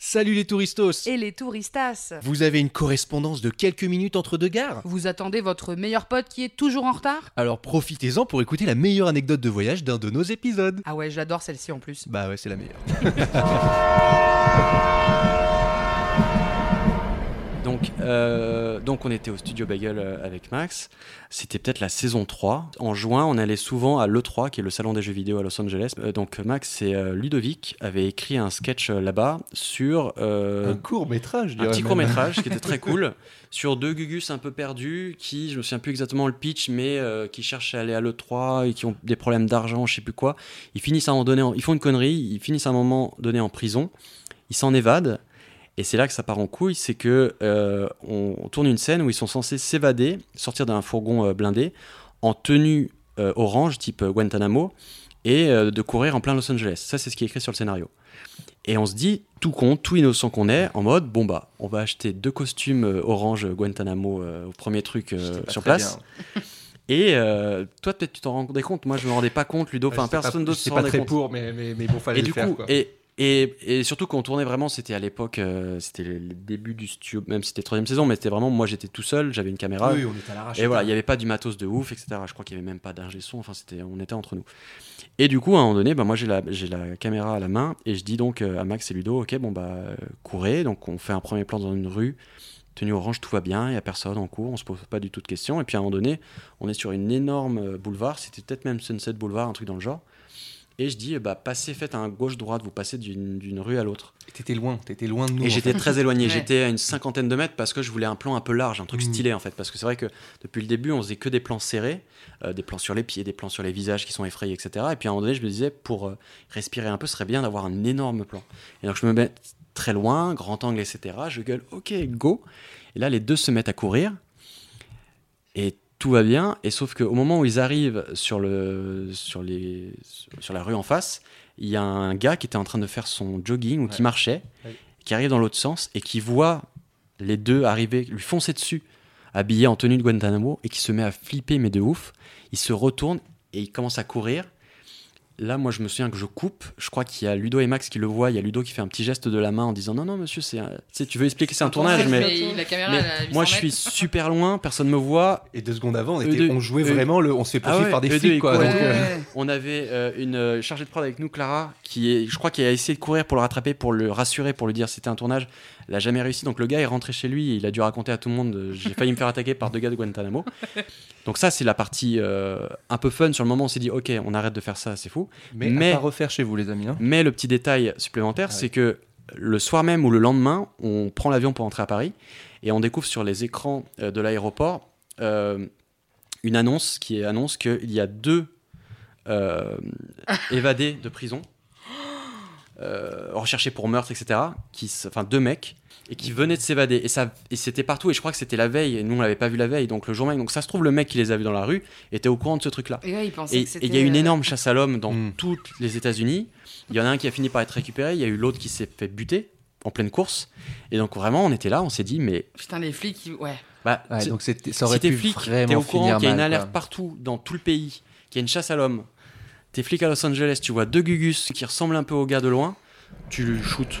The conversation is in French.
Salut les touristos Et les touristas Vous avez une correspondance de quelques minutes entre deux gares? Vous attendez votre meilleur pote qui est toujours en retard? Alors profitez-en pour écouter la meilleure anecdote de voyage d'un de nos épisodes. Ah ouais, j'adore celle-ci en plus. Bah ouais, c'est la meilleure. Donc, euh, donc on était au studio Bagel euh, avec Max. C'était peut-être la saison 3. En juin, on allait souvent à l'E3, qui est le salon des jeux vidéo à Los Angeles. Euh, donc Max et euh, Ludovic avaient écrit un sketch là-bas sur euh, Un court métrage, je un petit même. court métrage qui était très cool sur deux gugus un peu perdus qui, je me souviens plus exactement le pitch, mais euh, qui cherchent à aller à l'E3 et qui ont des problèmes d'argent, je sais plus quoi. Ils finissent à un moment donné, en- ils font une connerie, ils finissent à un moment donné en prison, ils s'en évadent. Et c'est là que ça part en couille, c'est que euh, on, on tourne une scène où ils sont censés s'évader, sortir d'un fourgon euh, blindé, en tenue euh, orange, type Guantanamo, et de courir en plein Los Angeles. Ça, c'est ce qui est écrit sur le scénario. Et on se dit, tout con, tout innocent qu'on est, en mode, bon bah, on va acheter deux costumes orange Guantanamo euh, au premier truc euh, pas sur place. Et euh, toi, peut-être tu t'en rendais compte, moi je me rendais pas compte, Ludo, enfin personne d'autre se C'est pas rendait très compte. pour, mais, mais, mais bon, fallait Et le du faire. coup, quoi. et, et, et surtout quand on tournait vraiment, c'était à l'époque, euh, c'était le le début du studio, même si c'était troisième saison, mais c'était vraiment, moi j'étais tout seul, j'avais une caméra. oui, on était à l'arrache. Et voilà, il n'y avait pas du matos de ouf, etc. Je crois qu'il n'y avait même pas d'ingé son, enfin, c'était, on était entre nous. Et du coup, à un moment donné, bah, moi j'ai la, j'ai la caméra à la main et je dis donc euh, à Max et Ludo, ok, bon bah, euh, courez. Donc on fait un premier plan dans une rue, tenue orange, tout va bien, il n'y a personne, on court, on se pose pas du tout de questions. Et puis à un moment donné, on est sur une énorme boulevard, c'était peut-être même Sunset Boulevard, un truc dans le genre. Et je dis, bah, passez, faites un gauche-droite, vous passez d'une, rue à l'autre. T'étais loin, t'étais loin de nous. Et j'étais très éloigné, Ouais. j'étais à une cinquantaine de mètres parce que je voulais un plan un peu large, un truc Mhm. stylé en fait. Parce que c'est vrai que depuis le début, on faisait que des plans serrés, euh, des plans sur les pieds, des plans sur les visages qui sont effrayés, etc. Et puis à un moment donné, je me disais, pour euh, respirer un peu, ce serait bien d'avoir un énorme plan. Et donc je me mets très loin, grand angle, etc. Je gueule, ok, go. Et là, les deux se mettent à courir. Et tout va bien. Et sauf qu'au moment où ils arrivent sur, le, sur, les, sur la rue en face, il y a un gars qui était en train de faire son jogging ou qui marchait, Ouais. qui arrive dans l'autre sens et qui voit les deux arriver, lui foncer dessus, habillé en tenue de Guantanamo, et qui se met à flipper, mais de ouf. Il se retourne et il commence à courir. Là, moi, je me souviens que je coupe. Je crois qu'il y a Ludo et Max qui le voient. Il y a Ludo qui fait un petit geste de la main en disant Non, non, monsieur, c'est un- tu sais, tu veux expliquer, c'est un tournage, mais, Mais la caméra, mais elle a 800 moi, je suis super loin, personne me voit. Et deux secondes avant, on, Eux était- deux- on jouait vraiment le. On se fait Ah poursuivre ouais, par des flics, quoi. donc, euh, Ouais. On avait euh, une euh, chargée de prod avec nous, Clara, qui est, je crois, qui a essayé de courir pour le rattraper, pour le rassurer, pour lui dire c'était un tournage. Elle a jamais réussi. Donc le gars est rentré chez lui et il a dû raconter à tout le monde j'ai failli me faire attaquer par deux gars de Guantanamo. Donc ça, c'est la partie euh, un peu fun. Sur le moment, on s'est dit ok, on arrête de faire ça, c'est fou. Mais, Mais- à pas refaire chez vous, les amis. hein. Mais le petit détail supplémentaire, Ah c'est que le soir même ou le lendemain, on prend l'avion pour entrer à Paris et on découvre sur les écrans euh, de l'aéroport euh, une annonce qui annonce qu'il y a deux euh, évadés de prison euh, recherchés pour meurtre, etc. Qui, enfin, deux mecs et qui venaient de s'évader. Et, ça, et c'était partout. Et je crois que c'était la veille. Et nous, on l'avait pas vu la veille. Donc le jour même. Donc ça se trouve, le mec qui les a vus dans la rue était au courant de ce truc-là. Et ouais, il y a une euh, énorme chasse à l'homme dans Mm. toutes les États-Unis. Il y en a un qui a fini par être récupéré. Il y a eu l'autre qui s'est fait buter en pleine course. Et donc vraiment, on était là, on s'est dit, mais Putain, les flics, ils- ouais. bah, Ouais, c'est- donc c'était- ça aurait si pu flic, vraiment t'es au courant qu'il y a une alerte quoi. partout dans tout le pays, qu'il y a une chasse à l'homme. T'es flic à Los Angeles, tu vois deux gugus qui ressemblent un peu au gars de loin, tu le shootes.